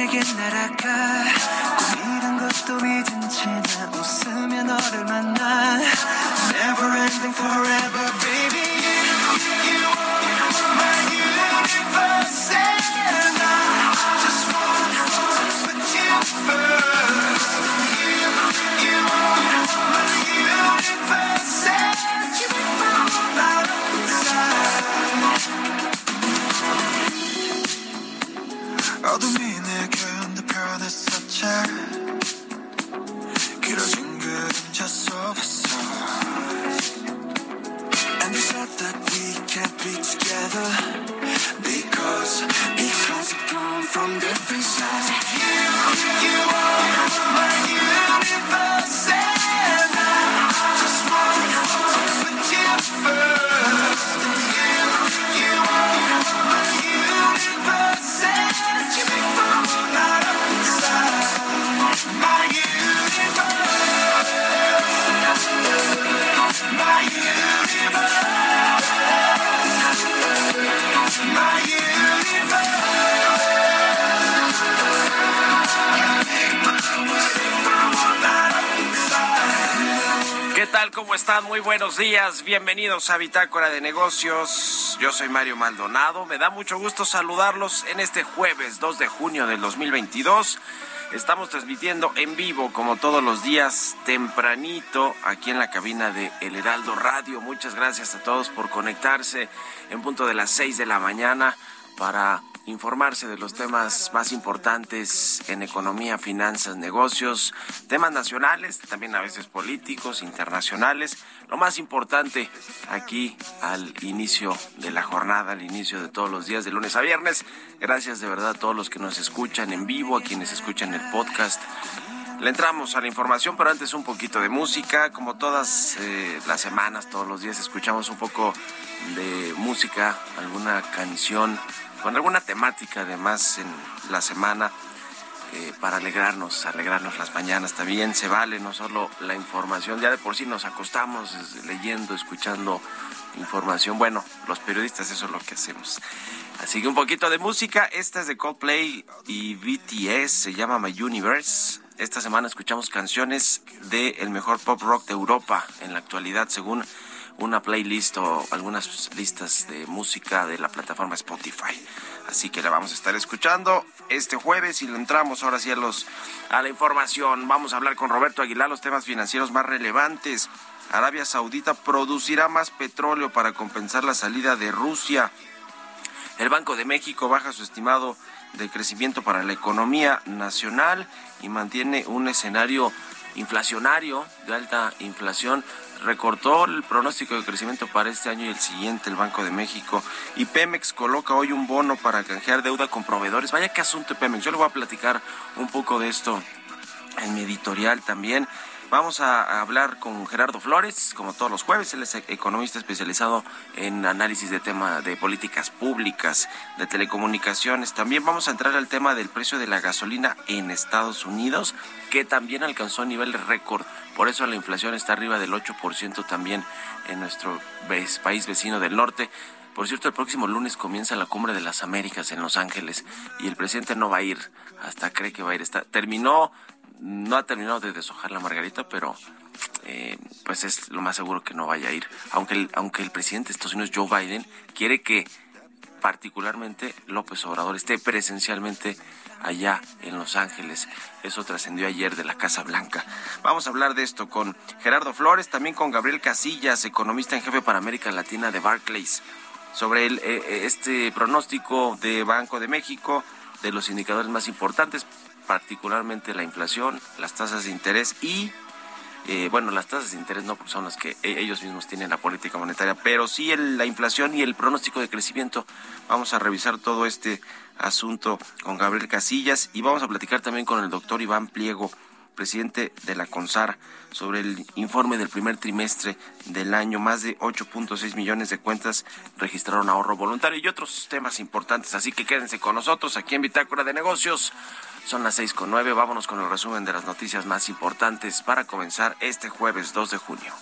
내게 날아가 꿈이란 것도 잊은 채나 웃으며 너를 만나 Never ending forever baby You, you are my universe And I just want to put you first You, you are my universe And you make my whole life inside 어둠이 picture Muy buenos días. Bienvenidos a Bitácora de Negocios. Yo soy Mario Maldonado. Me da mucho gusto saludarlos en este jueves 2 de junio del 2022. Estamos transmitiendo en vivo, como todos los días, tempranito, aquí en la cabina de El Heraldo Radio. Muchas gracias a todos por conectarse en punto de las 6 de la mañana para informarse de los temas más importantes en economía, finanzas, negocios, temas nacionales, también a veces políticos, internacionales. Lo más importante aquí al inicio de la jornada, al inicio de todos los días, de lunes a viernes. Gracias de verdad a todos los que nos escuchan en vivo, a quienes escuchan el podcast. Le entramos a la información, pero antes un poquito de música. Como todas eh, las semanas, todos los días escuchamos un poco de música, alguna canción con alguna temática además en la semana eh, para alegrarnos, alegrarnos las mañanas también se vale, no solo la información, ya de por sí nos acostamos leyendo, escuchando información, bueno, los periodistas eso es lo que hacemos. Así que un poquito de música, esta es de Coldplay y BTS, se llama My Universe. Esta semana escuchamos canciones del el mejor pop rock de Europa en la actualidad, según una playlist o algunas listas de música de la plataforma Spotify. Así que la vamos a estar escuchando este jueves y entramos ahora sí a, los, a la información. Vamos a hablar con Roberto Aguilar los temas financieros más relevantes. Arabia Saudita producirá más petróleo para compensar la salida de Rusia. El Banco de México baja su estimado de crecimiento para la economía nacional y mantiene un escenario inflacionario de alta inflación recortó el pronóstico de crecimiento para este año y el siguiente el Banco de México y Pemex coloca hoy un bono para canjear deuda con proveedores. Vaya qué asunto Pemex. Yo le voy a platicar un poco de esto en mi editorial también. Vamos a hablar con Gerardo Flores, como todos los jueves. Él es economista especializado en análisis de tema de políticas públicas, de telecomunicaciones. También vamos a entrar al tema del precio de la gasolina en Estados Unidos, que también alcanzó nivel récord. Por eso la inflación está arriba del 8% también en nuestro país vecino del norte. Por cierto, el próximo lunes comienza la cumbre de las Américas en Los Ángeles y el presidente no va a ir, hasta cree que va a ir. Terminó no ha terminado de deshojar la margarita, pero eh, pues es lo más seguro que no vaya a ir. Aunque el, aunque el presidente de Estados Unidos, Joe Biden, quiere que particularmente López Obrador esté presencialmente allá en Los Ángeles. Eso trascendió ayer de la Casa Blanca. Vamos a hablar de esto con Gerardo Flores, también con Gabriel Casillas, economista en jefe para América Latina de Barclays, sobre el, eh, eh, este pronóstico de Banco de México, de los indicadores más importantes, particularmente la inflación, las tasas de interés y eh, bueno, las tasas de interés no son las que e-, ellos mismos tienen la política monetaria, pero sí la inflación y el pronóstico de crecimiento. Vamos a revisar todo este asunto con Gabriel Casillas y vamos a platicar también con el doctor Iván Pliego, presidente de la CONSAR, sobre el informe del primer trimestre del año. Más de 8.6 millones de cuentas registraron ahorro voluntario y otros temas importantes. Así que quédense con nosotros aquí en Bitácora de Negocios. Son las seis con nueve. Vámonos con el resumen de las noticias más importantes para comenzar este jueves 2 de junio.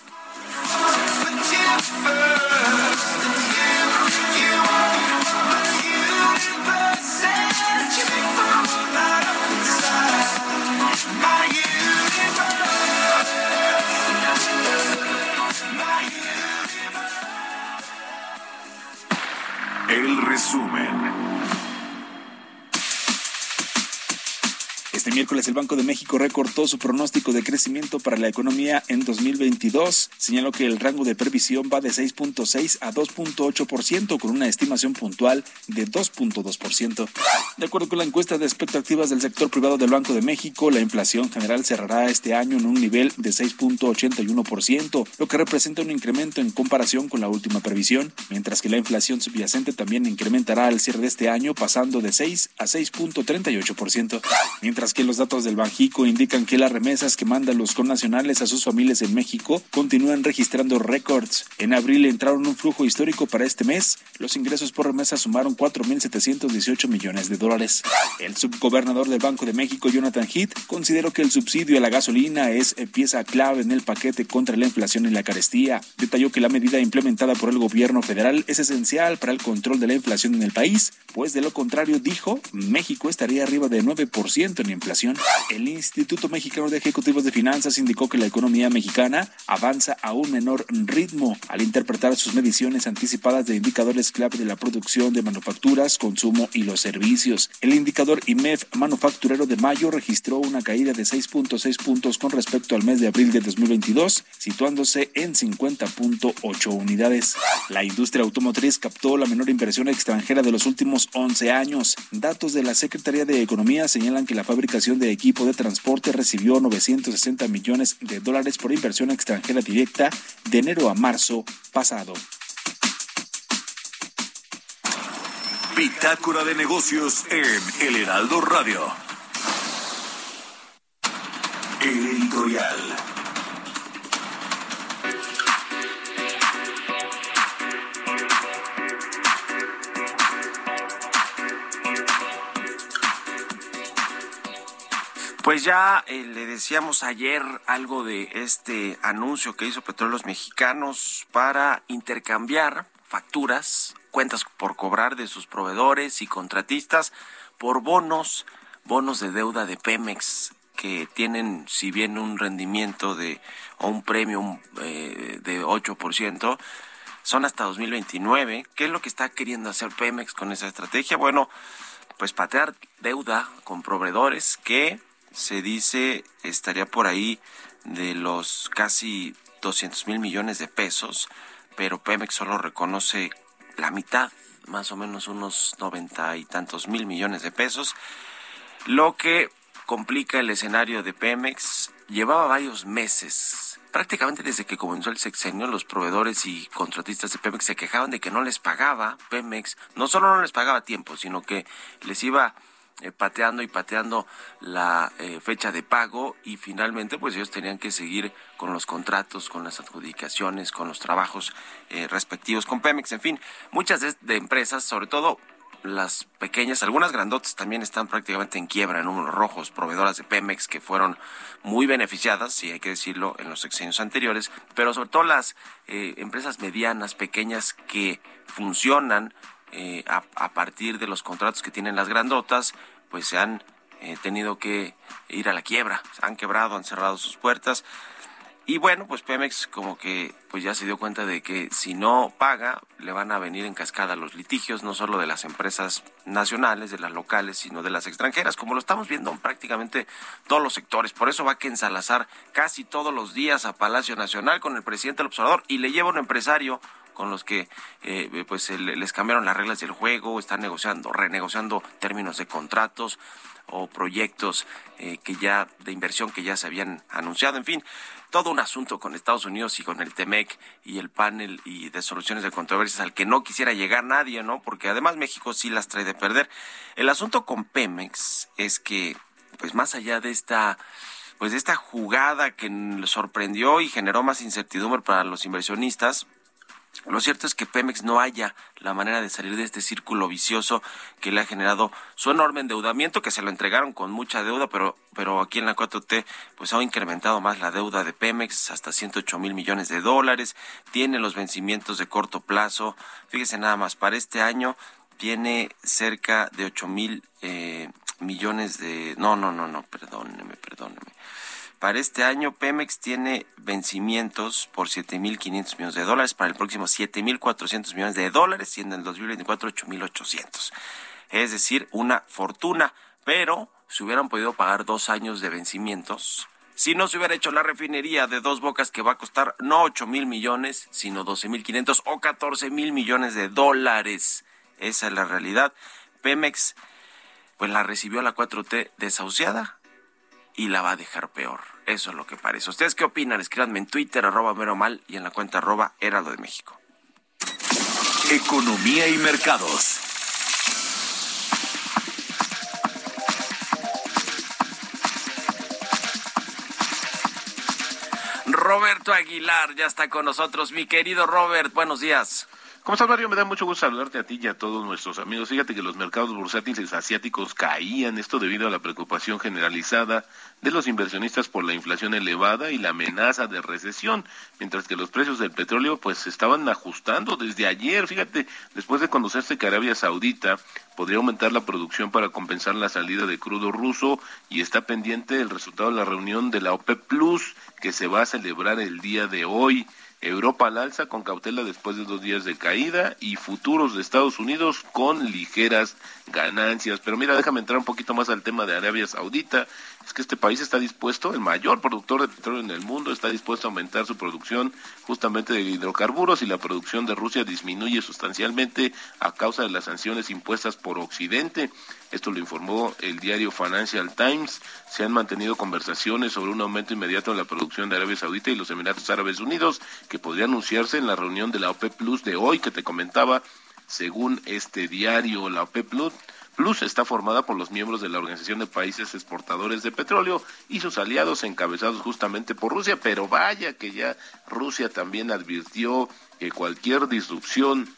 El Banco de México recortó su pronóstico de crecimiento para la economía en 2022. Señaló que el rango de previsión va de 6.6 a 2.8% con una estimación puntual de 2.2%. De acuerdo con la encuesta de expectativas del sector privado del Banco de México, la inflación general cerrará este año en un nivel de 6.81%, lo que representa un incremento en comparación con la última previsión, mientras que la inflación subyacente también incrementará al cierre de este año pasando de 6 a 6.38%. Mientras que los datos del Banjico indican que las remesas que mandan los connacionales a sus familias en México continúan registrando récords. En abril entraron un flujo histórico para este mes. Los ingresos por remesa sumaron 4.718 millones de dólares. El subgobernador del Banco de México, Jonathan Heath, consideró que el subsidio a la gasolina es pieza clave en el paquete contra la inflación y la carestía. Detalló que la medida implementada por el gobierno federal es esencial para el control de la inflación en el país, pues de lo contrario, dijo, México estaría arriba de 9% en inflación. El Instituto Mexicano de Ejecutivos de Finanzas indicó que la economía mexicana avanza a un menor ritmo al interpretar sus mediciones anticipadas de indicadores clave de la producción de manufacturas, consumo y los servicios. El indicador IMEF manufacturero de mayo registró una caída de 6.6 puntos con respecto al mes de abril de 2022, situándose en 50.8 unidades. La industria automotriz captó la menor inversión extranjera de los últimos 11 años. Datos de la Secretaría de Economía señalan que la fabricación de equipo de transporte recibió 960 millones de dólares por inversión extranjera directa de enero a marzo pasado. Bitácora de negocios en El Heraldo Radio. El editorial. Pues ya eh, le decíamos ayer algo de este anuncio que hizo Petróleos Mexicanos para intercambiar facturas, cuentas por cobrar de sus proveedores y contratistas por bonos, bonos de deuda de Pemex que tienen, si bien un rendimiento de o un premio eh, de 8%, son hasta 2029. ¿Qué es lo que está queriendo hacer Pemex con esa estrategia? Bueno, pues patear deuda con proveedores que se dice estaría por ahí de los casi 200 mil millones de pesos, pero Pemex solo reconoce la mitad, más o menos unos noventa y tantos mil millones de pesos, lo que complica el escenario de Pemex. Llevaba varios meses, prácticamente desde que comenzó el sexenio, los proveedores y contratistas de Pemex se quejaban de que no les pagaba Pemex, no solo no les pagaba tiempo, sino que les iba eh, pateando y pateando la eh, fecha de pago y finalmente pues ellos tenían que seguir con los contratos, con las adjudicaciones, con los trabajos eh, respectivos con Pemex, en fin, muchas de, empresas, sobre todo las pequeñas, algunas grandotas también están prácticamente en quiebra, en números rojos, proveedoras de Pemex que fueron muy beneficiadas, si hay que decirlo, en los sexenios anteriores, pero sobre todo las empresas medianas, pequeñas que funcionan eh, a, partir de los contratos que tienen las grandotas, pues se han eh, tenido que ir a la quiebra, han quebrado, han cerrado sus puertas. Y bueno, pues Pemex como que pues ya se dio cuenta de que si no paga, le van a venir en cascada los litigios, no solo de las empresas nacionales, de las locales, sino de las extranjeras, como lo estamos viendo en prácticamente todos los sectores. Por eso va que ensalazar casi todos los días a Palacio Nacional con el presidente del observador y le lleva un empresario con los que eh, pues les cambiaron las reglas del juego, están negociando, renegociando términos de contratos o proyectos eh, que ya de inversión que ya se habían anunciado, en fin, todo un asunto con Estados Unidos y con el TEMEC y el panel y de soluciones de controversias al que no quisiera llegar nadie, ¿no? Porque además México sí las trae de perder. El asunto con Pemex es que, pues más allá de esta pues de esta jugada que sorprendió y generó más incertidumbre para los inversionistas, lo cierto es que Pemex no haya la manera de salir de este círculo vicioso que le ha generado su enorme endeudamiento, que se lo entregaron con mucha deuda, pero, pero aquí en la 4T pues ha incrementado más la deuda de Pemex hasta 108 mil millones de dólares, tiene los vencimientos de corto plazo, fíjese nada más, para este año tiene cerca de 8 mil eh, millones de... No, no, no, no, perdóneme, perdóneme. Para este año, Pemex tiene vencimientos por 7.500 millones de dólares, para el próximo 7.400 millones de dólares y en el 2024 8.800. Es decir, una fortuna, pero si hubieran podido pagar dos años de vencimientos, si no se hubiera hecho la refinería de dos bocas que va a costar no 8 mil millones, sino 12 mil 500 o 14 mil millones de dólares. Esa es la realidad. Pemex, pues la recibió la 4T desahuciada y la va a dejar peor. Eso es lo que parece. ¿Ustedes qué opinan? Escríbanme en Twitter, arroba mero mal, y en la cuenta arroba heraldo de México. Economía y mercados. Roberto Aguilar ya está con nosotros. Mi querido Robert, buenos días. ¿Cómo estás, Mario? Me da mucho gusto saludarte a ti y a todos nuestros amigos. Fíjate que los mercados bursátiles asiáticos caían, esto debido a la preocupación generalizada de los inversionistas por la inflación elevada y la amenaza de recesión, mientras que los precios del petróleo pues se estaban ajustando desde ayer. Fíjate, después de conocerse que Arabia Saudita podría aumentar la producción para compensar la salida de crudo ruso y está pendiente el resultado de la reunión de la OPEP Plus que se va a celebrar el día de hoy. Europa al alza con cautela después de dos días de caída y futuros de Estados Unidos con ligeras ganancias. Pero mira, déjame entrar un poquito más al tema de Arabia Saudita. Es que este país está dispuesto, el mayor productor de petróleo en el mundo, está dispuesto a aumentar su producción justamente de hidrocarburos y la producción de Rusia disminuye sustancialmente a causa de las sanciones impuestas por Occidente. Esto lo informó el diario Financial Times. Se han mantenido conversaciones sobre un aumento inmediato en la producción de Arabia Saudita y los Emiratos Árabes Unidos, que podría anunciarse en la reunión de la OPEP Plus de hoy que te comentaba según este diario, la OPEP Plus está formada por los miembros de la Organización de Países Exportadores de Petróleo y sus aliados encabezados justamente por Rusia, pero vaya que ya Rusia también advirtió que cualquier disrupción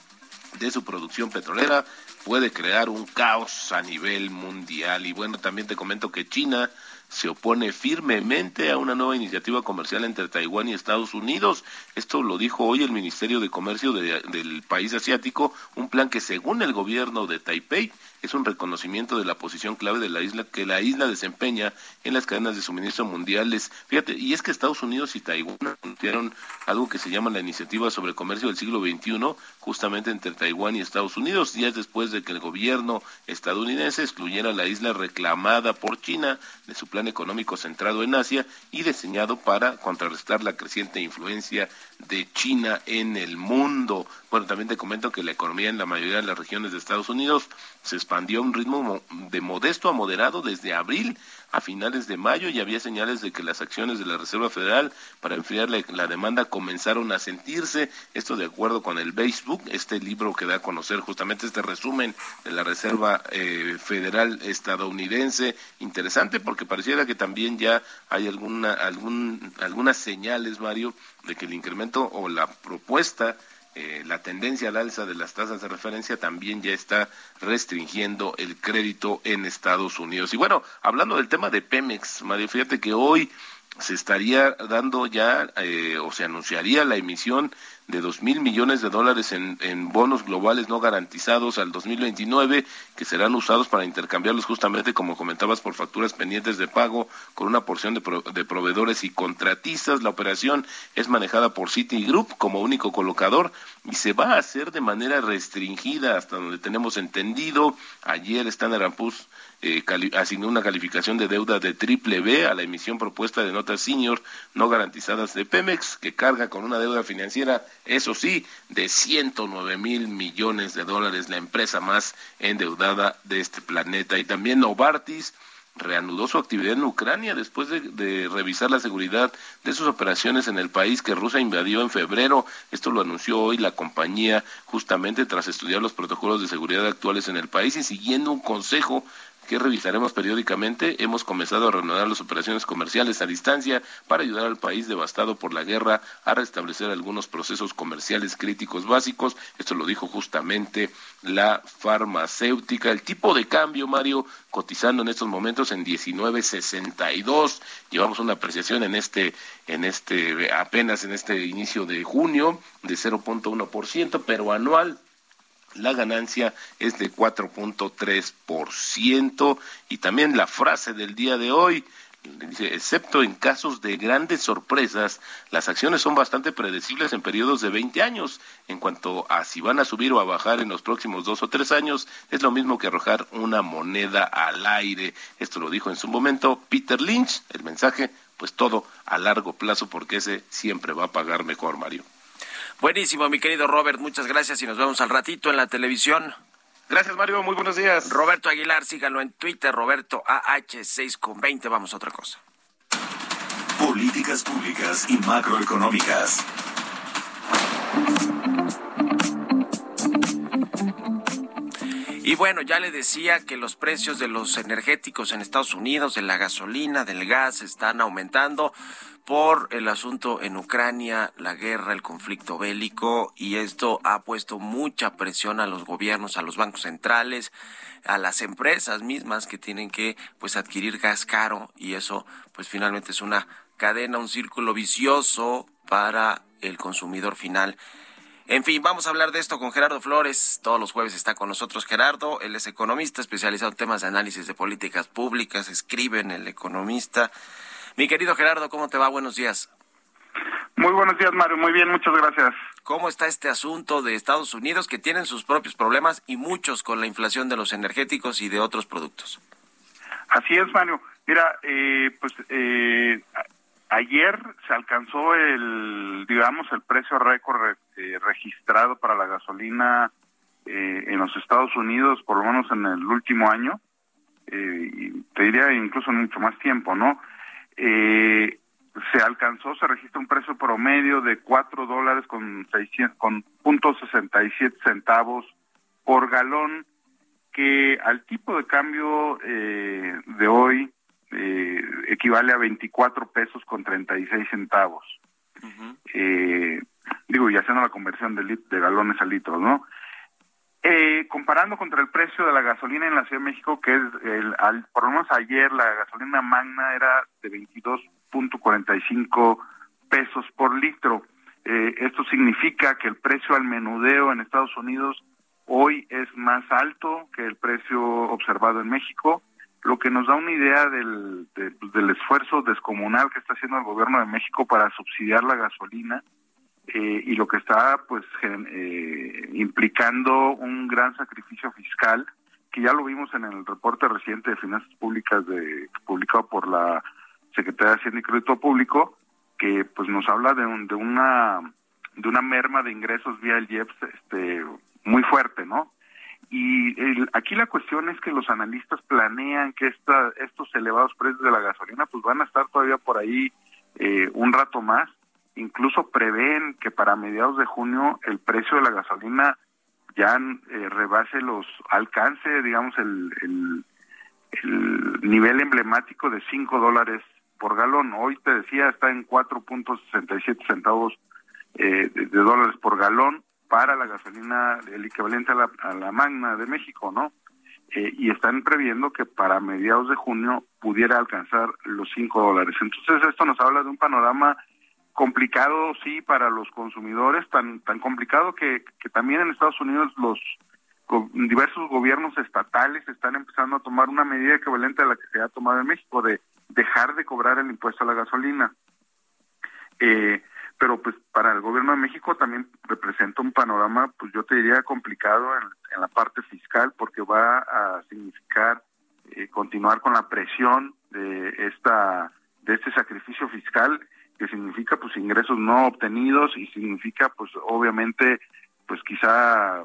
de su producción petrolera puede crear un caos a nivel mundial. Y bueno, también te comento que China se opone firmemente a una nueva iniciativa comercial entre Taiwán y Estados Unidos. Esto lo dijo hoy el Ministerio de Comercio del país asiático, un plan que según el gobierno de Taipei es un reconocimiento de la posición clave de la isla que la isla desempeña en las cadenas de suministro mundiales. Fíjate, y es que Estados Unidos y Taiwán anunciaron algo que se llama la Iniciativa sobre Comercio del Siglo XXI, justamente entre Taiwán y Estados Unidos, días después de que el gobierno estadounidense excluyera la isla reclamada por China de su económico centrado en Asia y diseñado para contrarrestar la creciente influencia de China en el mundo. Bueno, también te comento que la economía en la mayoría de las regiones de Estados Unidos se expandió a un ritmo de modesto a moderado desde abril a finales de mayo y había señales de que las acciones de la Reserva Federal para enfriar la, demanda comenzaron a sentirse. Esto de acuerdo con el Facebook, este libro que da a conocer justamente este resumen de la Reserva eh, Federal estadounidense. Interesante porque pareciera que también ya hay alguna, algún, algunas señales, Mario, de que el incremento o la propuesta eh, la tendencia al alza de las tasas de referencia también ya está restringiendo el crédito en Estados Unidos. Y bueno, hablando del tema de Pemex, Mario, fíjate que hoy se estaría dando ya eh, o se anunciaría la emisión de dos mil millones de dólares en, bonos globales no garantizados al 2029 que serán usados para intercambiarlos justamente como comentabas por facturas pendientes de pago con una porción de, de proveedores y contratistas. La operación es manejada por Citigroup como único colocador y se va a hacer de manera restringida hasta donde tenemos entendido. Ayer Standard Poor's eh, asignó una calificación de deuda de triple B a la emisión propuesta de notas senior no garantizadas de Pemex, que carga con una deuda financiera, eso sí, de 109 mil millones de dólares, la empresa más endeudada de este planeta. Y también Novartis reanudó su actividad en Ucrania después de, revisar la seguridad de sus operaciones en el país que Rusia invadió en febrero. Esto lo anunció hoy la compañía justamente tras estudiar los protocolos de seguridad actuales en el país y siguiendo un consejo que revisaremos periódicamente, hemos comenzado a reanudar las operaciones comerciales a distancia para ayudar al país devastado por la guerra a restablecer algunos procesos comerciales críticos básicos. Esto lo dijo justamente la farmacéutica. El tipo de cambio, Mario, cotizando en estos momentos en 19.62. Llevamos una apreciación en este, en este, apenas en este inicio de junio de 0.1%, pero anual la ganancia es de 4.3% y también la frase del día de hoy dice, excepto en casos de grandes sorpresas, las acciones son bastante predecibles en periodos de 20 años. En cuanto a si van a subir o a bajar en los próximos dos o tres años, es lo mismo que arrojar una moneda al aire. Esto lo dijo en su momento Peter Lynch. El mensaje, pues todo a largo plazo, porque ese siempre va a pagar mejor, Mario. Buenísimo, mi querido Robert, muchas gracias y nos vemos al ratito en la televisión. Gracias, Mario, muy buenos días. Roberto Aguilar, síganlo en Twitter, Roberto AH6 con 20, vamos a otra cosa. Políticas públicas y macroeconómicas. Y bueno, ya le decía que los precios de los energéticos en Estados Unidos, de la gasolina, del gas, están aumentando por el asunto en Ucrania, la guerra, el conflicto bélico, y esto ha puesto mucha presión a los gobiernos, a los bancos centrales, a las empresas mismas que tienen que pues adquirir gas caro y eso pues finalmente es una cadena, un círculo vicioso para el consumidor final. En fin, vamos a hablar de esto con Gerardo Flores. Todos los jueves está con nosotros Gerardo. Él es economista especializado en temas de análisis de políticas públicas. Escribe en El Economista. Mi querido Gerardo, ¿cómo te va? Buenos días. Muy buenos días, Mario. Muy bien, muchas gracias. ¿Cómo está este asunto de Estados Unidos que tienen sus propios problemas y muchos con la inflación de los energéticos y de otros productos? Así es, Mario. Mira, eh, pues eh, ayer se alcanzó el, digamos, el precio récord eh, registrado para la gasolina en los Estados Unidos, por lo menos en el último año. y te diría incluso mucho más tiempo, ¿no? eh, se alcanzó, se registra un precio promedio de cuatro dólares con seiscientos, con punto sesenta y siete centavos por galón, que al tipo de cambio eh, de hoy eh, equivale a 24 pesos con 36 centavos. eh, digo, y haciendo la conversión de, de galones a litros, ¿no? Eh, comparando contra el precio de la gasolina en la Ciudad de México, que es, el, al, por lo menos ayer la gasolina magna era de 22.45 pesos por litro. Eh, esto significa que el precio al menudeo en Estados Unidos hoy es más alto que el precio observado en México, lo que nos da una idea del, del esfuerzo descomunal que está haciendo el gobierno de México para subsidiar la gasolina eh, y lo que está pues eh, implicando un gran sacrificio fiscal que ya lo vimos en el reporte reciente de finanzas públicas de publicado por la Secretaría de Hacienda y Crédito Público que pues nos habla de un, de una de una merma de ingresos vía el IEPS este muy fuerte, ¿no? Y aquí la cuestión es que los analistas planean que esta, estos elevados precios de la gasolina pues van a estar todavía por ahí eh, un rato más incluso prevén que para mediados de junio el precio de la gasolina ya eh, rebase los alcance, digamos, el, el, nivel emblemático de 5 dólares por galón. Hoy te decía, está en 4.67 centavos eh, de, dólares por galón para la gasolina, el equivalente a la, a la magna de México, ¿no? Eh, y están previendo que para mediados de junio pudiera alcanzar los 5 dólares. Entonces esto nos habla de un panorama complicado sí para los consumidores, tan tan complicado que, que también en Estados Unidos los diversos gobiernos estatales están empezando a tomar una medida equivalente a la que se ha tomado en México de dejar de cobrar el impuesto a la gasolina. Eh, pero pues para el gobierno de México también representa un panorama, pues yo te diría complicado en, la parte fiscal porque va a significar eh, continuar con la presión de esta de este sacrificio fiscal que significa pues ingresos no obtenidos y significa pues obviamente pues quizá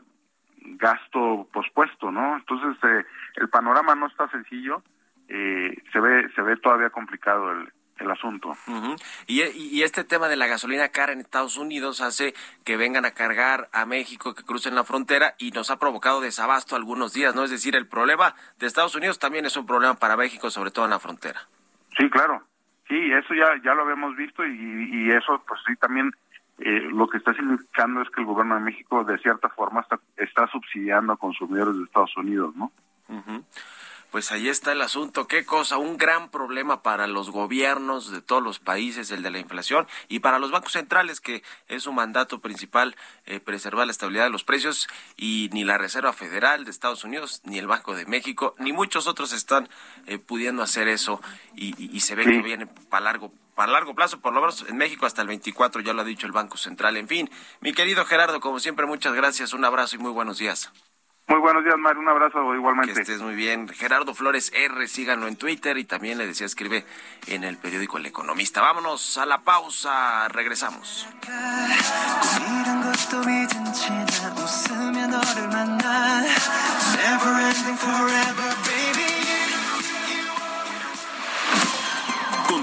gasto pospuesto, ¿no? Entonces eh, el panorama no está sencillo, eh, se ve se ve todavía complicado el, el asunto. y, y, este tema de la gasolina cara en Estados Unidos hace que vengan a cargar a México, que crucen la frontera y nos ha provocado desabasto algunos días, ¿no? Es decir, el problema de Estados Unidos también es un problema para México, sobre todo en la frontera. Sí, claro. Sí, eso ya ya lo habíamos visto y, y eso pues sí también eh, lo que está significando es que el gobierno de México de cierta forma está, está subsidiando a consumidores de Estados Unidos, ¿no? Pues ahí está el asunto. Qué cosa, un gran problema para los gobiernos de todos los países, el de la inflación, y para los bancos centrales, que es su mandato principal eh, preservar la estabilidad de los precios, y ni la Reserva Federal de Estados Unidos, ni el Banco de México, ni muchos otros están eh, pudiendo hacer eso, y, se ve que viene para largo para largo plazo, por lo menos en México hasta el 24, ya lo ha dicho el Banco Central. En fin, mi querido Gerardo, como siempre, muchas gracias, un abrazo y muy buenos días. Muy buenos días, Mario. Un abrazo igualmente. Que estés muy bien. Gerardo Flores R, síganlo en Twitter y también le decía, escribe en el periódico El Economista. Vámonos a la pausa. Regresamos.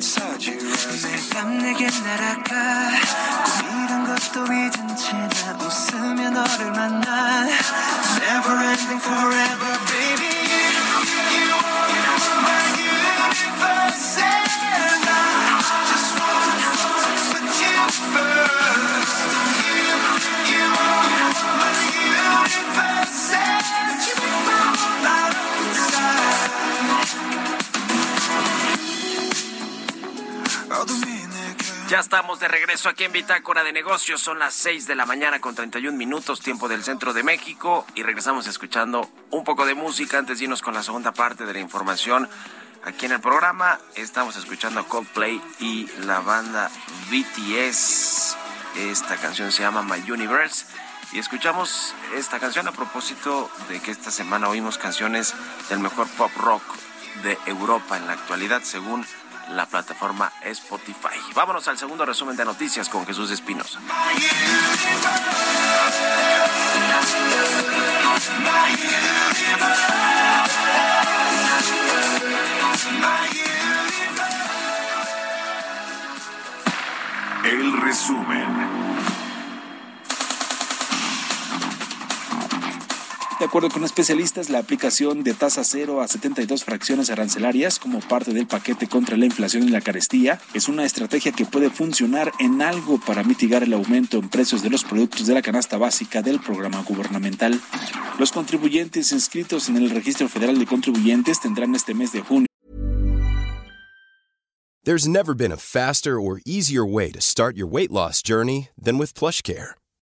inside you 매일 밤 내게 날아가 꿈이란 것도 잊은 채나 웃으며 너를 만나 Never ending forever baby Ya estamos de regreso aquí en Bitácora de Negocios. Son las 6 de la mañana con 31 minutos, tiempo del centro de México. Y regresamos escuchando un poco de música antes de irnos con la segunda parte de la información. Aquí en el programa estamos escuchando Coldplay y la banda BTS. Esta canción se llama My Universe. Y escuchamos esta canción a propósito de que esta semana oímos canciones del mejor pop rock de Europa en la actualidad, según la plataforma Spotify. Vámonos al segundo resumen de noticias con Jesús Espinosa. El resumen. De acuerdo con especialistas, la aplicación de tasa cero a 72 fracciones arancelarias como parte del paquete contra la inflación y la carestía es una estrategia que puede funcionar en algo para mitigar el aumento en precios de los productos de la canasta básica del programa gubernamental. Los contribuyentes inscritos en el Registro Federal de Contribuyentes tendrán este mes de junio. There's never been a faster or easier way to start your weight loss journey than with.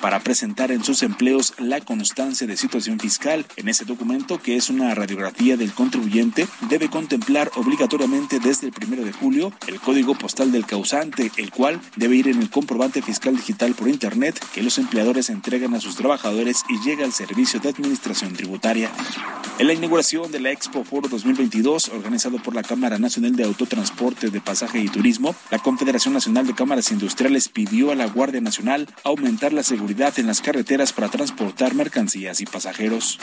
Para presentar en sus empleos la constancia de situación fiscal. En ese documento, que es una radiografía del contribuyente, debe contemplar obligatoriamente desde el primero de julio el código postal del causante, el cual debe ir en el comprobante fiscal digital por Internet que los empleadores entregan a sus trabajadores y llega al servicio de administración tributaria. En la inauguración de la Expo Foro 2022, organizado por la Cámara Nacional de Autotransporte de Pasaje y Turismo, la Confederación Nacional de Cámaras Industriales pidió a la Guardia Nacional aumentar la seguridad en las carreteras para transportar mercancías y pasajeros.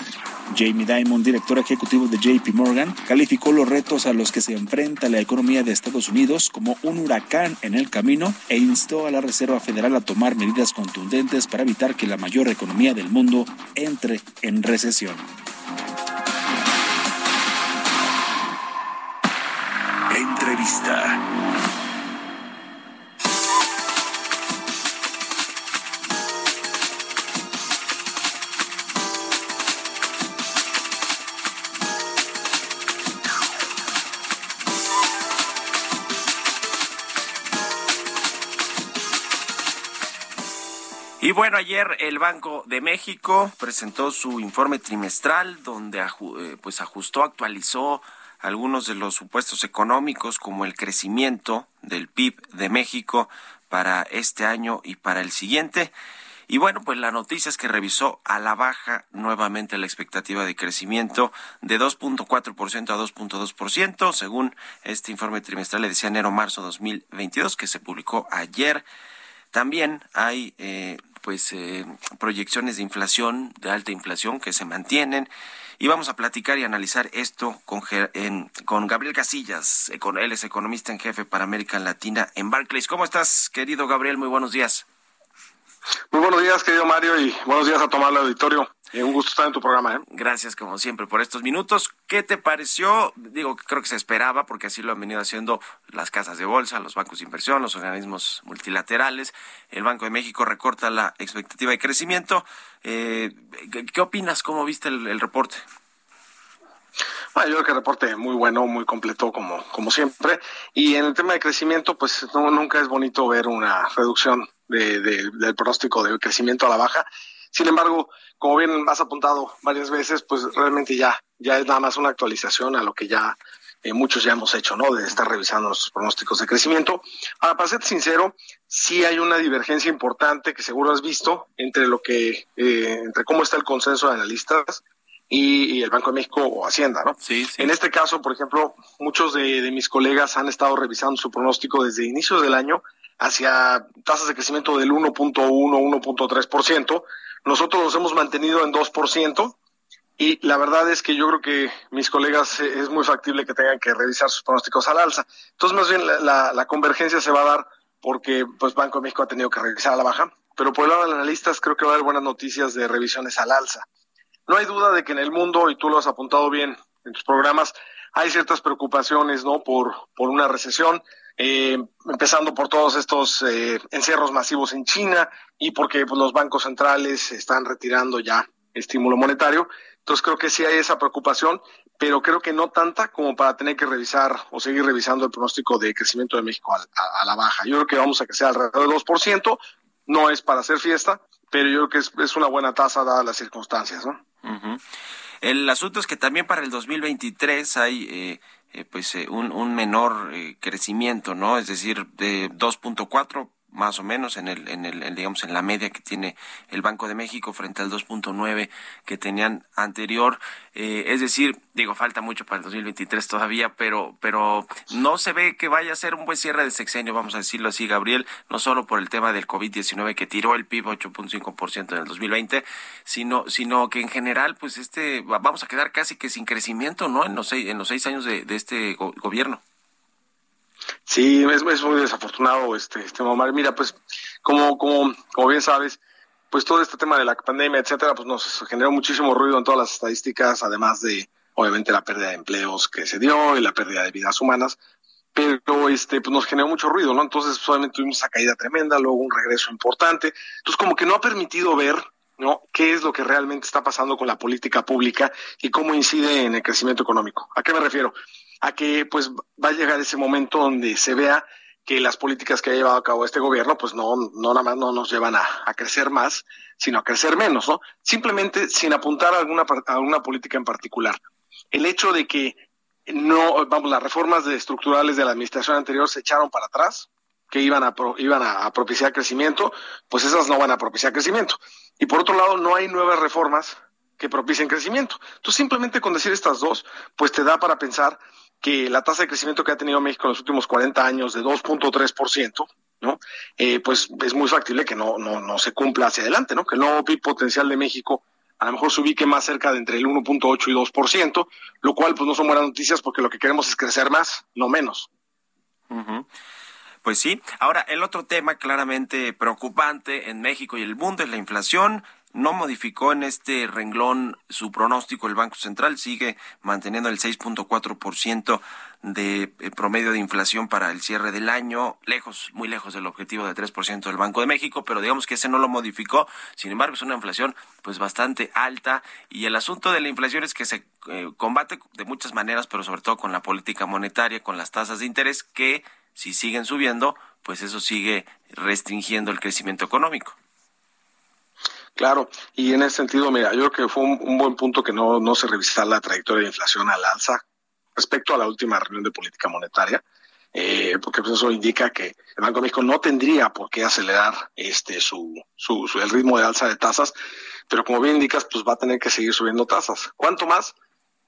Jamie Dimon, director ejecutivo de JP Morgan, calificó los retos a los que se enfrenta la economía de Estados Unidos como un huracán en el camino e instó a la Reserva Federal a tomar medidas contundentes para evitar que la mayor economía del mundo entre en recesión. Entrevista. Y bueno, ayer el Banco de México presentó su informe trimestral donde eh, pues ajustó, actualizó algunos de los supuestos económicos como el crecimiento del PIB de México para este año y para el siguiente. Y bueno, pues la noticia es que revisó a la baja nuevamente la expectativa de crecimiento de 2.4% a 2.2%, según este informe trimestral de enero-marzo 2022 que se publicó ayer. También hay eh, pues eh, proyecciones de inflación, de alta inflación que se mantienen. Y vamos a platicar y analizar esto con, con Gabriel Casillas, él es economista en jefe para América Latina en Barclays. ¿Cómo estás, querido Gabriel? Muy buenos días. Muy buenos días, querido Mario, y buenos días a tomar el auditorio. Un gusto estar en tu programa. ¿eh? Gracias, como siempre, por estos minutos. ¿Qué te pareció? Digo, creo que se esperaba, porque así lo han venido haciendo las casas de bolsa, los bancos de inversión, los organismos multilaterales. El Banco de México recorta la expectativa de crecimiento. Eh, ¿qué, opinas? ¿Cómo viste el, reporte? Bueno, yo creo que el reporte muy bueno, muy completo como, como siempre. Y en el tema de crecimiento, pues no, nunca es bonito ver una reducción del pronóstico de crecimiento a la baja. Sin embargo, como bien has apuntado varias veces, pues realmente ya, ya es nada más una actualización a lo que ya eh, muchos ya hemos hecho, ¿no? De estar revisando los pronósticos de crecimiento. Ahora, para ser sincero, sí hay una divergencia importante que seguro has visto entre lo que, eh, entre cómo está el consenso de analistas y, el Banco de México o Hacienda, ¿no? Sí, En este caso, por ejemplo, muchos de, de mis colegas han estado revisando su pronóstico desde inicios del año hacia tasas de crecimiento del 1.1, 1.3%. Nosotros nos hemos mantenido en 2%. Y la verdad es que yo creo que mis colegas eh, es muy factible que tengan que revisar sus pronósticos al alza. Entonces, más bien la, convergencia se va a dar porque pues Banco de México ha tenido que revisar a la baja, pero por el lado de los analistas creo que va a haber buenas noticias de revisiones al alza. No hay duda de que en el mundo, y tú lo has apuntado bien en tus programas, hay ciertas preocupaciones, ¿no? Por, por una recesión eh, empezando por todos estos eh, encierros masivos en China y porque pues, los bancos centrales están retirando ya estímulo monetario. Entonces creo que sí hay esa preocupación, pero creo que no tanta como para tener que revisar o seguir revisando el pronóstico de crecimiento de México a, la baja. Yo creo que vamos a que sea alrededor del 2%, no es para hacer fiesta, pero yo creo que es, una buena tasa dadas las circunstancias. ¿no? El asunto es que también para el 2023 hay... Eh eh, pues eh, un, un, menor eh, crecimiento, ¿no? Es decir, de 2.4 más o menos en el, en el, digamos en la media que tiene el Banco de México frente al 2.9 que tenían anterior. Eh, es decir digo falta mucho para el 2023 todavía pero pero no se ve que vaya a ser un buen cierre de sexenio vamos a decirlo así Gabriel no solo por el tema del COVID-19 que tiró el PIB 8.5% en el 2020 sino sino que en general pues este vamos a quedar casi que sin crecimiento no en los seis en los seis años de, de este gobierno Sí, es, muy desafortunado este, este Omar. Mira, pues como, como, como bien sabes, pues todo este tema de la pandemia, etcétera, pues nos generó muchísimo ruido en todas las estadísticas, además de, obviamente, la pérdida de empleos que se dio y la pérdida de vidas humanas. Pero este, pues nos generó mucho ruido, ¿no? Entonces, solamente tuvimos esa caída tremenda, luego un regreso importante. Entonces, como que no ha permitido ver ¿no? ¿Qué es lo que realmente está pasando con la política pública y cómo incide en el crecimiento económico? ¿A qué me refiero? A que pues va a llegar ese momento donde se vea que las políticas que ha llevado a cabo este gobierno, pues no, no nada más no nos llevan a, a crecer más, sino a crecer menos, ¿no? Simplemente sin apuntar a alguna, a alguna política en particular. El hecho de que no, vamos, las reformas de estructurales de la administración anterior se echaron para atrás, que iban a, pro, iban a propiciar crecimiento, pues esas no van a propiciar crecimiento. Y por otro lado, no hay nuevas reformas que propicien crecimiento. Entonces, simplemente con decir estas dos, pues te da para pensar que la tasa de crecimiento que ha tenido México en los últimos 40 años de 2.3%, ¿no? Eh, pues es muy factible que no, no, no se cumpla hacia adelante, ¿no? Que el nuevo PIB potencial de México a lo mejor se ubique más cerca de entre el 1.8 y 2%, lo cual pues no son buenas noticias porque lo que queremos es crecer más, no menos. Uh. Pues sí. Ahora, el otro tema claramente preocupante en México y el mundo es la inflación no modificó en este renglón su pronóstico el Banco Central, sigue manteniendo el 6.4% de eh, promedio de inflación para el cierre del año, lejos, muy lejos del objetivo de 3% del Banco de México, pero digamos que ese no lo modificó, sin embargo es una inflación pues bastante alta y el asunto de la inflación es que se eh, combate de muchas maneras, pero sobre todo con la política monetaria, con las tasas de interés que si siguen subiendo, pues eso sigue restringiendo el crecimiento económico. Claro, y en ese sentido, mira, yo creo que fue un, buen punto que no, no se revisara la trayectoria de inflación al alza respecto a la última reunión de política monetaria, eh, porque pues eso indica que el Banco de México no tendría por qué acelerar este su, su, su, el ritmo de alza de tasas, pero como bien indicas, pues va a tener que seguir subiendo tasas. ¿Cuánto más?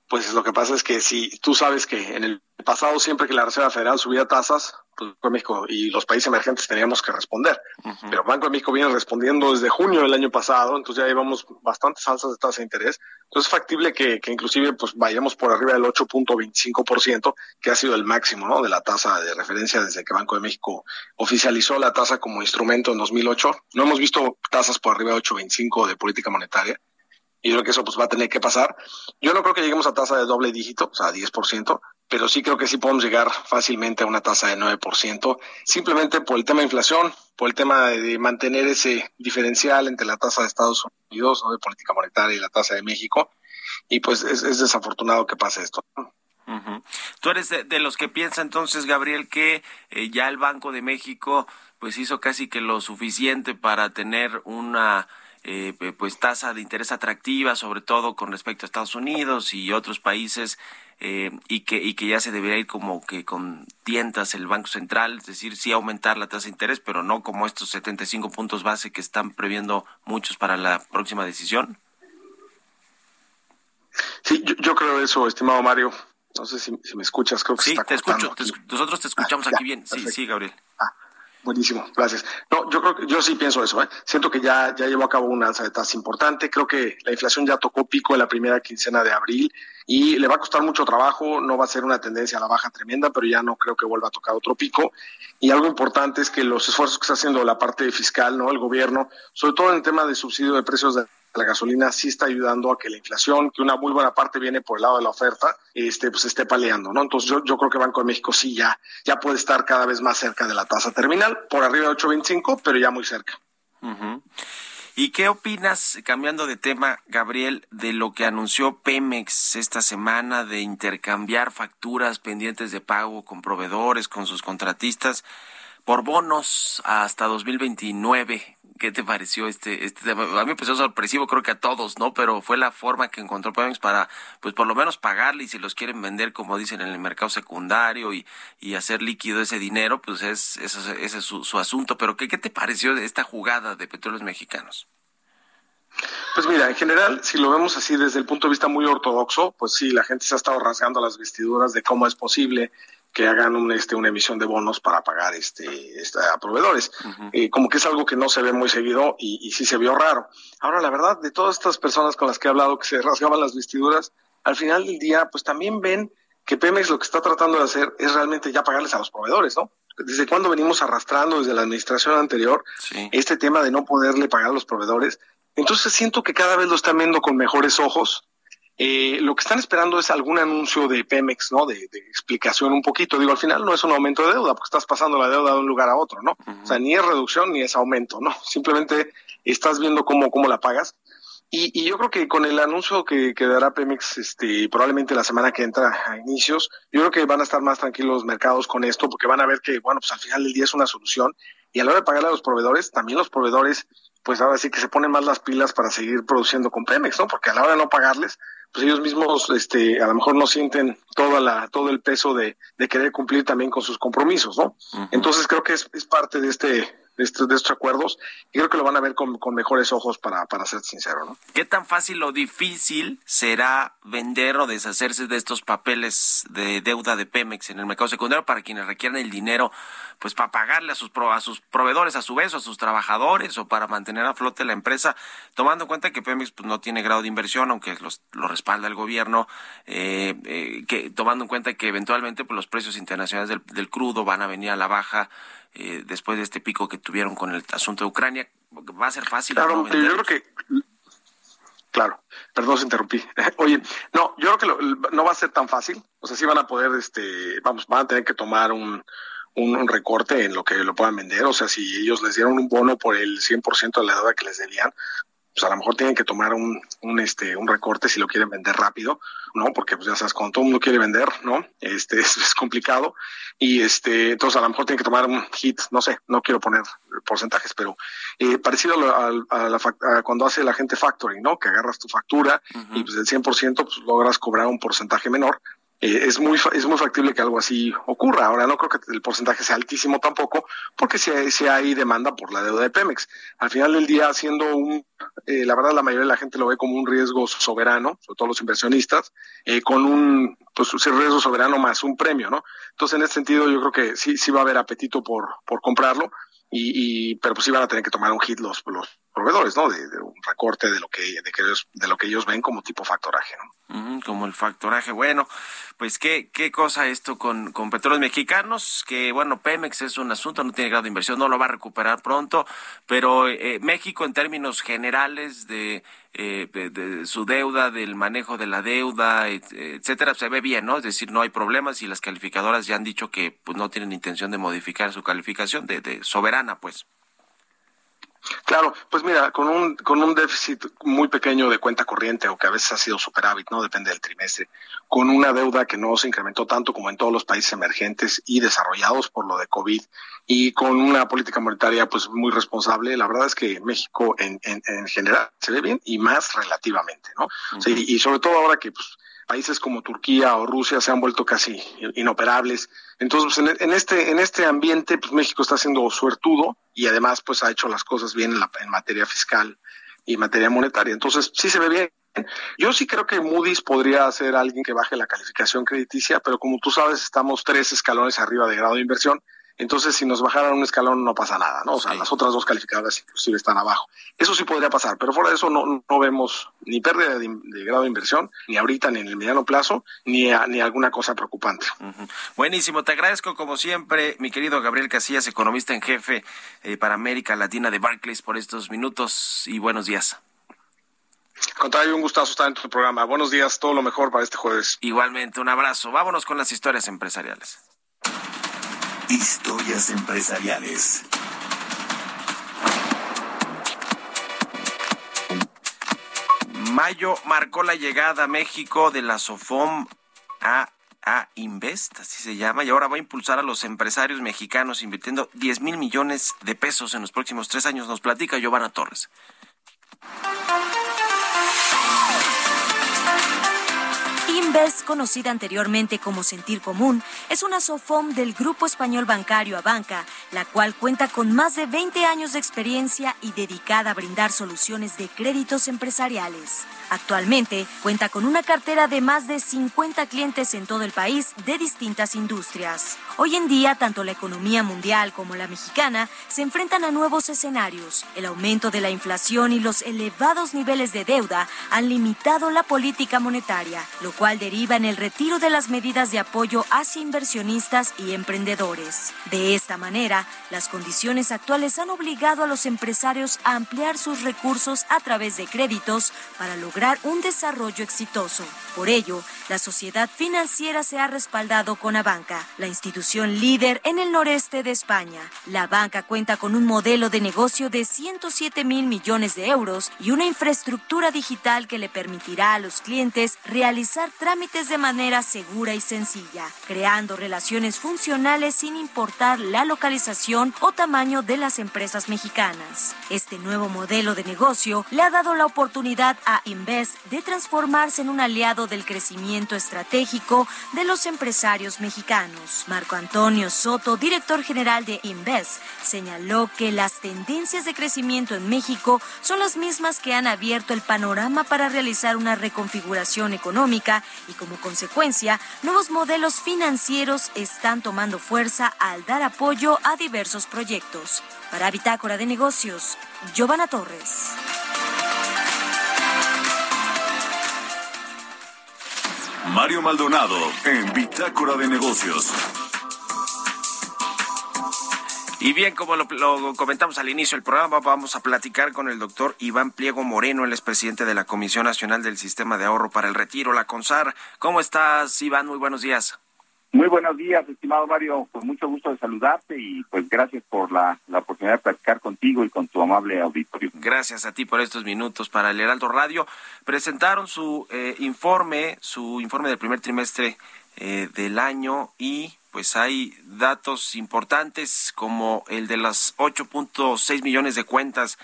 Pues lo que pasa es que si tú sabes que en el pasado siempre que la Reserva Federal subía tasas, Banco de México y los países emergentes teníamos que responder. Uh -huh. Pero Banco de México viene respondiendo desde junio del año pasado, entonces ya llevamos bastantes alzas de tasa de interés. Entonces es factible que, que inclusive pues vayamos por arriba del 8.25%, que ha sido el máximo ¿no? de la tasa de referencia desde que Banco de México oficializó la tasa como instrumento en 2008. No hemos visto tasas por arriba de 8.25 de política monetaria. Y creo que eso pues va a tener que pasar. Yo no creo que lleguemos a tasa de doble dígito, o sea, 10%, pero sí creo que sí podemos llegar fácilmente a una tasa de 9%, simplemente por el tema de inflación, por el tema de mantener ese diferencial entre la tasa de Estados Unidos, ¿no? de política monetaria y la tasa de México. Y pues es, es desafortunado que pase esto. Tú eres de, de, los que piensa entonces, Gabriel, que eh, ya el Banco de México pues hizo casi que lo suficiente para tener una eh, pues tasa de interés atractiva, sobre todo con respecto a Estados Unidos y otros países, eh, y que y que ya se debería ir como que con tientas el Banco Central, es decir, sí aumentar la tasa de interés, pero no como estos 75 puntos base que están previendo muchos para la próxima decisión. Sí, yo, yo creo eso, estimado Mario. No sé si, si me escuchas, creo que sí, se está te escucho. Te, nosotros te escuchamos ah, aquí ya, bien. Perfecto. Sí, sí, Gabriel. Ah, Buenísimo, gracias. No, yo creo que yo sí pienso eso. ¿eh? Siento que ya, ya llevó a cabo una alza de tasa importante. Creo que la inflación ya tocó pico en la primera quincena de abril y le va a costar mucho trabajo. No va a ser una tendencia a la baja tremenda, pero ya no creo que vuelva a tocar otro pico. Y algo importante es que los esfuerzos que está haciendo la parte fiscal, no, el gobierno, sobre todo en el tema de subsidio de precios de la gasolina sí está ayudando a que la inflación, que una muy buena parte viene por el lado de la oferta, este, pues esté paleando, ¿no? Entonces yo, yo creo que Banco de México sí ya, ya puede estar cada vez más cerca de la tasa terminal, por arriba de 8.25, pero ya muy cerca. ¿Y qué opinas, cambiando de tema, Gabriel, de lo que anunció Pemex esta semana de intercambiar facturas pendientes de pago con proveedores, con sus contratistas, por bonos hasta 2029? ¿Qué te pareció este, este tema? A mí me pareció sorpresivo, creo que a todos, ¿no? Pero fue la forma que encontró Pemex para, pues por lo menos pagarle y si los quieren vender, como dicen, en el mercado secundario y, y hacer líquido ese dinero, pues es, ese es, su, asunto. Pero ¿qué, ¿qué te pareció de esta jugada de petróleos mexicanos? Pues mira, en general, si lo vemos así desde el punto de vista muy ortodoxo, pues sí, la gente se ha estado rasgando las vestiduras de cómo es posible que hagan un, este, una emisión de bonos para pagar este, este a proveedores. Uh -huh. eh, como que es algo que no se ve muy seguido y, y sí se vio raro. Ahora, la verdad, de todas estas personas con las que he hablado que se rasgaban las vestiduras, al final del día, pues también ven que Pemex lo que está tratando de hacer es realmente ya pagarles a los proveedores, ¿no? Desde cuando venimos arrastrando desde la administración anterior sí. este tema de no poderle pagar a los proveedores. Entonces siento que cada vez lo están viendo con mejores ojos eh, lo que están esperando es algún anuncio de Pemex, ¿no? De, de, explicación un poquito. Digo, al final no es un aumento de deuda, porque estás pasando la deuda de un lugar a otro, ¿no? Uh -huh. O sea, ni es reducción ni es aumento, ¿no? Simplemente estás viendo cómo, cómo la pagas. Y, yo creo que con el anuncio que, que, dará Pemex, este, probablemente la semana que entra a inicios, yo creo que van a estar más tranquilos los mercados con esto, porque van a ver que, bueno, pues al final del día es una solución. Y a la hora de pagarle a los proveedores, también los proveedores, pues ahora sí que se ponen más las pilas para seguir produciendo con Pemex, ¿no? Porque a la hora de no pagarles, pues ellos mismos, este, a lo mejor no sienten toda la, todo el peso de, de querer cumplir también con sus compromisos, ¿no? Entonces creo que es, es parte de este, de estos, de estos acuerdos y creo que lo van a ver con, con mejores ojos para, para ser sincero. ¿no? ¿Qué tan fácil o difícil será vender o deshacerse de estos papeles de deuda de Pemex en el mercado secundario para quienes requieran el dinero pues para pagarle a sus, a sus proveedores a su vez o a sus trabajadores o para mantener a flote la empresa, tomando en cuenta que Pemex pues, no tiene grado de inversión, aunque los, lo respalda el gobierno, eh, eh, que tomando en cuenta que eventualmente pues, los precios internacionales del, del crudo van a venir a la baja eh, después de este pico que tuvieron con el asunto de Ucrania. Va a ser fácil. Claro, yo creo que Claro, perdón, se interrumpí. Oye, no, yo creo que no va a ser tan fácil. O sea, sí van a poder, este, vamos, van a tener que tomar un, un, recorte en lo que lo puedan vender. O sea, si ellos les dieron un bono por el 100% de la deuda que les debían, pues a lo mejor tienen que tomar un, un, este, un recorte si lo quieren vender rápido, ¿no? Porque pues ya sabes, cuando todo el mundo quiere vender, ¿no? Este es, es complicado y este, entonces a lo mejor tienen que tomar un hit, no sé, no quiero poner porcentajes, pero eh, parecido a, a, la, a, cuando hace la gente factoring, ¿no? Que agarras tu factura y pues del 100% pues logras cobrar un porcentaje menor eh, es muy es muy factible que algo así ocurra. Ahora no creo que el porcentaje sea altísimo tampoco, porque si hay, si hay demanda por la deuda de Pemex. Al final del día, siendo un, eh, la verdad la mayoría de la gente lo ve como un riesgo soberano, sobre todo los inversionistas, eh, con un pues un riesgo soberano más un premio, ¿no? Entonces en ese sentido yo creo que sí sí va a haber apetito por por comprarlo y, y pero pues sí van a tener que tomar un hit los los proveedores, ¿no? De, un recorte de lo que de, que ellos, de lo que ellos ven como tipo factoraje, ¿no? como el factoraje. Bueno, pues qué qué cosa esto con con petróleos mexicanos, que bueno, Pemex es un asunto, no tiene grado de inversión, no lo va a recuperar pronto, pero eh, México en términos generales de, eh, de, su deuda, del manejo de la deuda, etcétera, se ve bien, ¿no? Es decir, no hay problemas y las calificadoras ya han dicho que pues no tienen intención de modificar su calificación de, de soberana, pues. Claro, pues mira, con un, con un déficit muy pequeño de cuenta corriente o que a veces ha sido superávit, no depende del trimestre, con una deuda que no se incrementó tanto como en todos los países emergentes y desarrollados por lo de COVID y con una política monetaria pues muy responsable, la verdad es que México en, en, en general se ve bien y más relativamente, ¿no? y sobre todo ahora que pues países como Turquía o Rusia se han vuelto casi inoperables. Entonces, pues, en, este en este ambiente, pues México está siendo suertudo y además pues ha hecho las cosas bien en, la, en materia fiscal y materia monetaria. Entonces, sí se ve bien. Yo sí creo que Moody's podría ser alguien que baje la calificación crediticia, pero como tú sabes, estamos tres escalones arriba de grado de inversión entonces, si nos bajaran un escalón, no pasa nada, ¿no? O sea, las otras dos calificadoras inclusive están abajo. Eso sí podría pasar, pero fuera de eso no, no vemos ni pérdida de, grado de inversión, ni ahorita, ni en el mediano plazo, ni, ni alguna cosa preocupante. Buenísimo, te agradezco como siempre, mi querido Gabriel Casillas, economista en jefe eh, para América Latina de Barclays, por estos minutos y buenos días. Contrario, un gustazo estar en tu programa. Buenos días, todo lo mejor para este jueves. Igualmente, un abrazo. Vámonos con las historias empresariales. Historias empresariales. Mayo marcó la llegada a México de la SOFOM a, a Invest, así se llama, y ahora va a impulsar a los empresarios mexicanos invirtiendo 10 mil millones de pesos en los próximos tres años. Nos platica Giovanna Torres. Inves, conocida anteriormente como Sentir Común, es una SOFOM del Grupo Español Bancario Abanca, la cual cuenta con más de 20 años de experiencia y dedicada a brindar soluciones de créditos empresariales. Actualmente cuenta con una cartera de más de 50 clientes en todo el país de distintas industrias. Hoy en día, tanto la economía mundial como la mexicana se enfrentan a nuevos escenarios. El aumento de la inflación y los elevados niveles de deuda han limitado la política monetaria, lo cual deriva en el retiro de las medidas de apoyo hacia inversionistas y emprendedores. De esta manera, las condiciones actuales han obligado a los empresarios a ampliar sus recursos a través de créditos para lograr un desarrollo exitoso. Por ello, la sociedad financiera se ha respaldado con Abanca, la institución líder en el noreste de España. La banca cuenta con un modelo de negocio de 107 mil millones de euros y una infraestructura digital que le permitirá a los clientes realizar trámites de manera segura y sencilla, creando relaciones funcionales sin importar la localización o tamaño de las empresas mexicanas. Este nuevo modelo de negocio le ha dado la oportunidad a Invest de transformarse en un aliado del crecimiento estratégico de los empresarios mexicanos. Marco Antonio Soto, director general de Invest, señaló que las tendencias de crecimiento en México son las mismas que han abierto el panorama para realizar una reconfiguración económica y como consecuencia, nuevos modelos financieros están tomando fuerza al dar apoyo a diversos proyectos. Para Bitácora de Negocios, Giovanna Torres. Mario Maldonado en Bitácora de Negocios. Y bien, como lo, comentamos al inicio del programa, vamos a platicar con el doctor Iván Pliego Moreno, el expresidente de la Comisión Nacional del Sistema de Ahorro para el Retiro, la CONSAR. ¿Cómo estás, Iván? Muy buenos días. Muy buenos días, estimado Mario. Con mucho gusto de saludarte y pues gracias por la, oportunidad de platicar contigo y con tu amable auditorio. Gracias a ti por estos minutos para el Heraldo Radio. Presentaron su eh, informe, su informe del primer trimestre eh, del año y pues hay datos importantes como el de las 8.6 millones de cuentas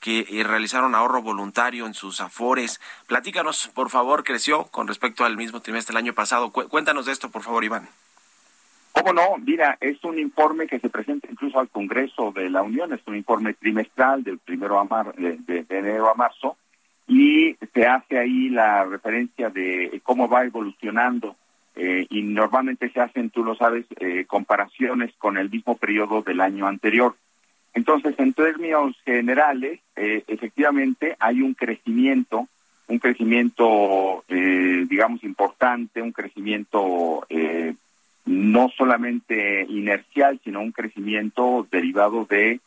que eh, realizaron ahorro voluntario en sus afores. Platícanos, por favor, creció con respecto al mismo trimestre del año pasado. Cuéntanos de esto, por favor, Iván. ¿Cómo no? Mira, es un informe que se presenta incluso al Congreso de la Unión, es un informe trimestral del primero a mar, de enero a marzo, y se hace ahí la referencia de cómo va evolucionando eh, y normalmente se hacen, tú lo sabes, eh, comparaciones con el mismo periodo del año anterior. Entonces, en términos generales, eh, efectivamente hay un crecimiento, un crecimiento, digamos, importante, un crecimiento no solamente inercial, sino un crecimiento derivado de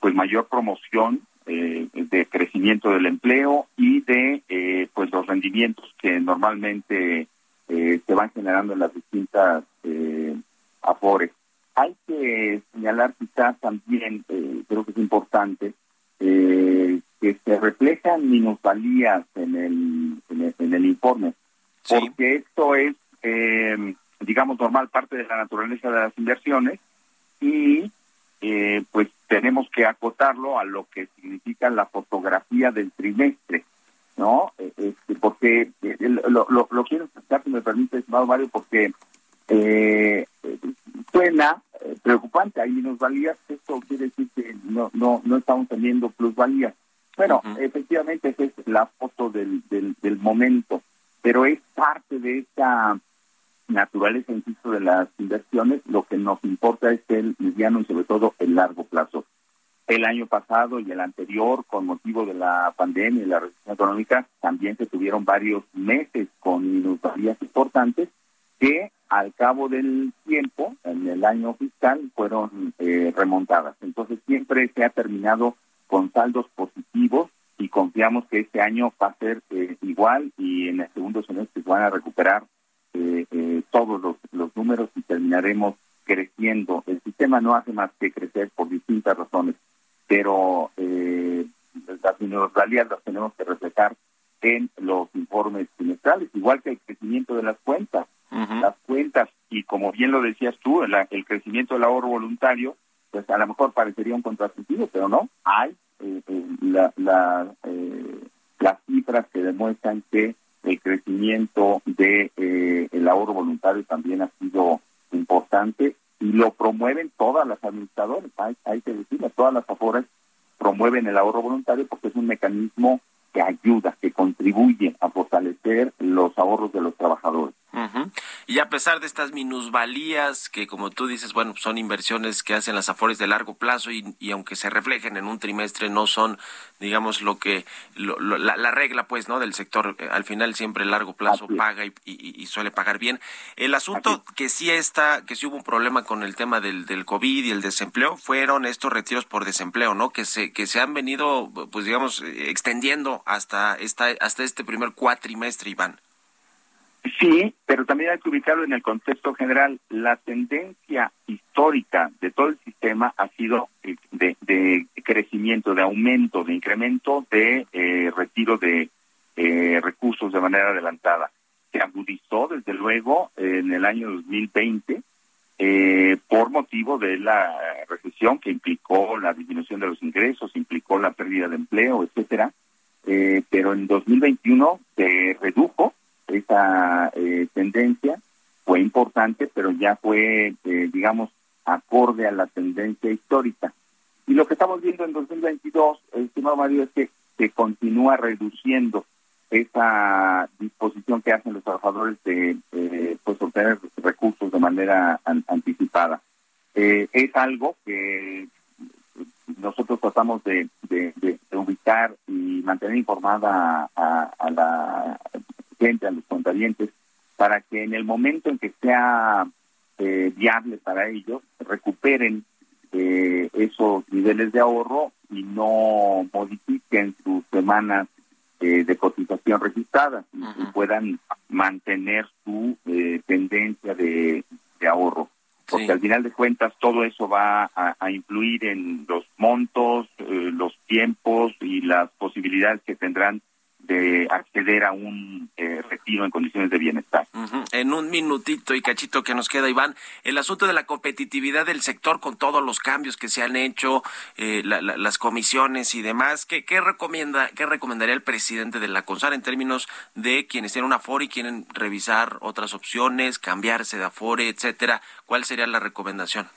pues mayor promoción, de crecimiento del empleo y de pues los rendimientos que normalmente eh, se van generando en las distintas eh, afores. Hay que señalar quizás también, eh, creo que es importante, eh, que se reflejan minusvalías en el, en el, informe, porque esto es, digamos, normal, parte de la naturaleza de las inversiones y pues tenemos que acotarlo a lo que significa la fotografía del trimestre. Eh, este, eh, lo, lo, lo, quiero explicar, si me permite, estimado Mario, porque eh, suena preocupante, hay minusvalías, esto quiere decir que no, no, no estamos teniendo plusvalías. Bueno, efectivamente esa es la foto del, del, del momento, pero es parte de esta naturaleza, insisto, de las inversiones, lo que nos importa es el mediano y sobre todo el largo plazo el año pasado y el anterior, con motivo de la pandemia y la recesión económica, también se tuvieron varios meses con minusvalías importantes que al cabo del tiempo, en el año fiscal, fueron eh, remontadas. Entonces siempre se ha terminado con saldos positivos y confiamos que este año va a ser eh, igual y en el segundo semestre van a recuperar eh, todos los, los números y terminaremos creciendo. El sistema no hace más que crecer por distintas razones pero eh, las minusvalías las tenemos que reflejar en los informes trimestrales, igual que el crecimiento de las cuentas. Las cuentas, y como bien lo decías tú, el crecimiento del ahorro voluntario, pues a lo mejor parecería un contrasentido, pero no, hay eh, eh, la, la, eh, las cifras que demuestran que el crecimiento de el ahorro voluntario también ha sido importante y lo promueven todas las administradoras, hay, hay que decirlo, todas las aforas promueven el ahorro voluntario porque es un mecanismo que ayuda, que contribuye a fortalecer los ahorros de los trabajadores. Y a pesar de estas minusvalías que, como tú dices, bueno, son inversiones que hacen las Afores de largo plazo y, y aunque se reflejen en un trimestre, no son, digamos, lo que, la, regla, pues, ¿no? Del sector, eh, al final siempre el largo plazo paga y, suele pagar bien. El asunto que sí está, que sí hubo un problema con el tema del, del COVID y el desempleo, fueron estos retiros por desempleo, ¿no? Que se, que se han venido, pues, digamos, extendiendo hasta esta, hasta este primer cuatrimestre, Iván. Sí, pero también hay que ubicarlo en el contexto general. La tendencia histórica de todo el sistema ha sido eh, de, crecimiento, de aumento, de incremento de eh, retiro de eh, recursos de manera adelantada. Se agudizó, desde luego, en el año 2020 por motivo de la recesión que implicó la disminución de los ingresos, implicó la pérdida de empleo, etcétera. pero en 2021 se redujo esa eh, tendencia fue importante, pero ya fue, eh, digamos, acorde a la tendencia histórica. Y lo que estamos viendo en 2022, estimado Mario, es que se continúa reduciendo esa disposición que hacen los trabajadores de eh, pues obtener recursos de manera anticipada. es algo que nosotros tratamos de, ubicar y mantener informada a, la a los contadientes, para que en el momento en que sea eh, viable para ellos, recuperen eh, esos niveles de ahorro y no modifiquen sus semanas eh, de cotización registradas y, puedan mantener su tendencia de, ahorro. Porque al final de cuentas todo eso va a, a influir en los montos, los tiempos y las posibilidades que tendrán de acceder a un eh, retiro en condiciones de bienestar. En un minutito y cachito que nos queda, Iván, el asunto de la competitividad del sector con todos los cambios que se han hecho, eh, las comisiones y demás, ¿qué, qué, recomienda, ¿qué recomendaría el presidente de la CONSAR en términos de quienes tienen una Afore y quieren revisar otras opciones, cambiarse de Afore, etcétera? ¿Cuál sería la recomendación?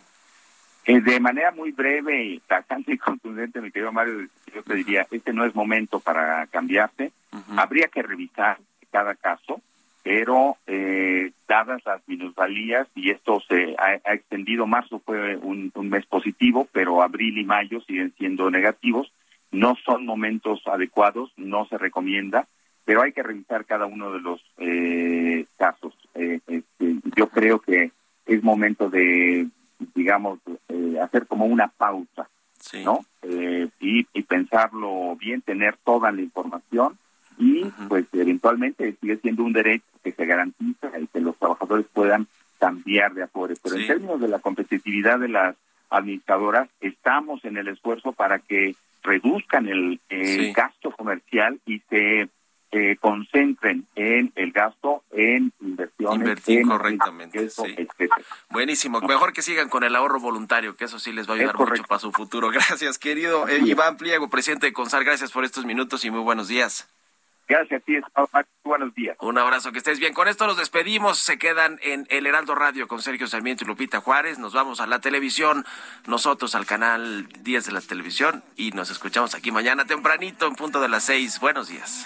Eh, de manera muy breve, y tajante y contundente, mi querido Mario, yo te diría, este no es momento para cambiarse. Habría que revisar cada caso, pero eh, dadas las minusvalías, y esto se ha, extendido, marzo fue un, mes positivo, pero abril y mayo siguen siendo negativos, no son momentos adecuados, no se recomienda, pero hay que revisar cada uno de los eh, casos. Este, yo creo que es momento de digamos, eh, hacer como una pausa, ¿no? Eh, y, pensarlo bien, tener toda la información y pues eventualmente sigue siendo un derecho que se garantiza y que los trabajadores puedan cambiar de afuera. Pero en términos de la competitividad de las administradoras, estamos en el esfuerzo para que reduzcan el, gasto comercial y se eh, concentren en el gasto en inversiones. Invertir correctamente. Buenísimo. Mejor que sigan con el ahorro voluntario, que eso sí les va a ayudar mucho para su futuro. Gracias, querido eh, Iván Pliego, presidente de CONSAR. Gracias por estos minutos y muy buenos días. Gracias a ti, buenos días. Un abrazo, que estés bien. Con esto nos despedimos. Se quedan en El Heraldo Radio con Sergio Sarmiento y Lupita Juárez. Nos vamos a la televisión, nosotros al canal 10 de la televisión y nos escuchamos aquí mañana tempranito en punto de las 6. Buenos días.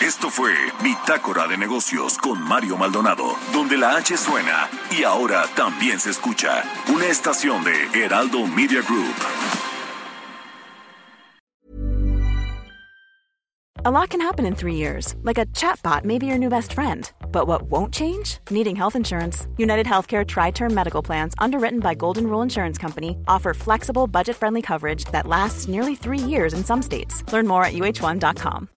Esto fue Bitácora de Negocios con Mario Maldonado, donde la H suena y ahora también se escucha una estación de Heraldo Media Group. A lot can happen in three years, like a chatbot may be your new best friend. But what won't change? Needing health insurance. United Healthcare Tri Term Medical Plans, underwritten by Golden Rule Insurance Company, offer flexible, budget friendly coverage that lasts nearly three years in some states. Learn more at uh1.com.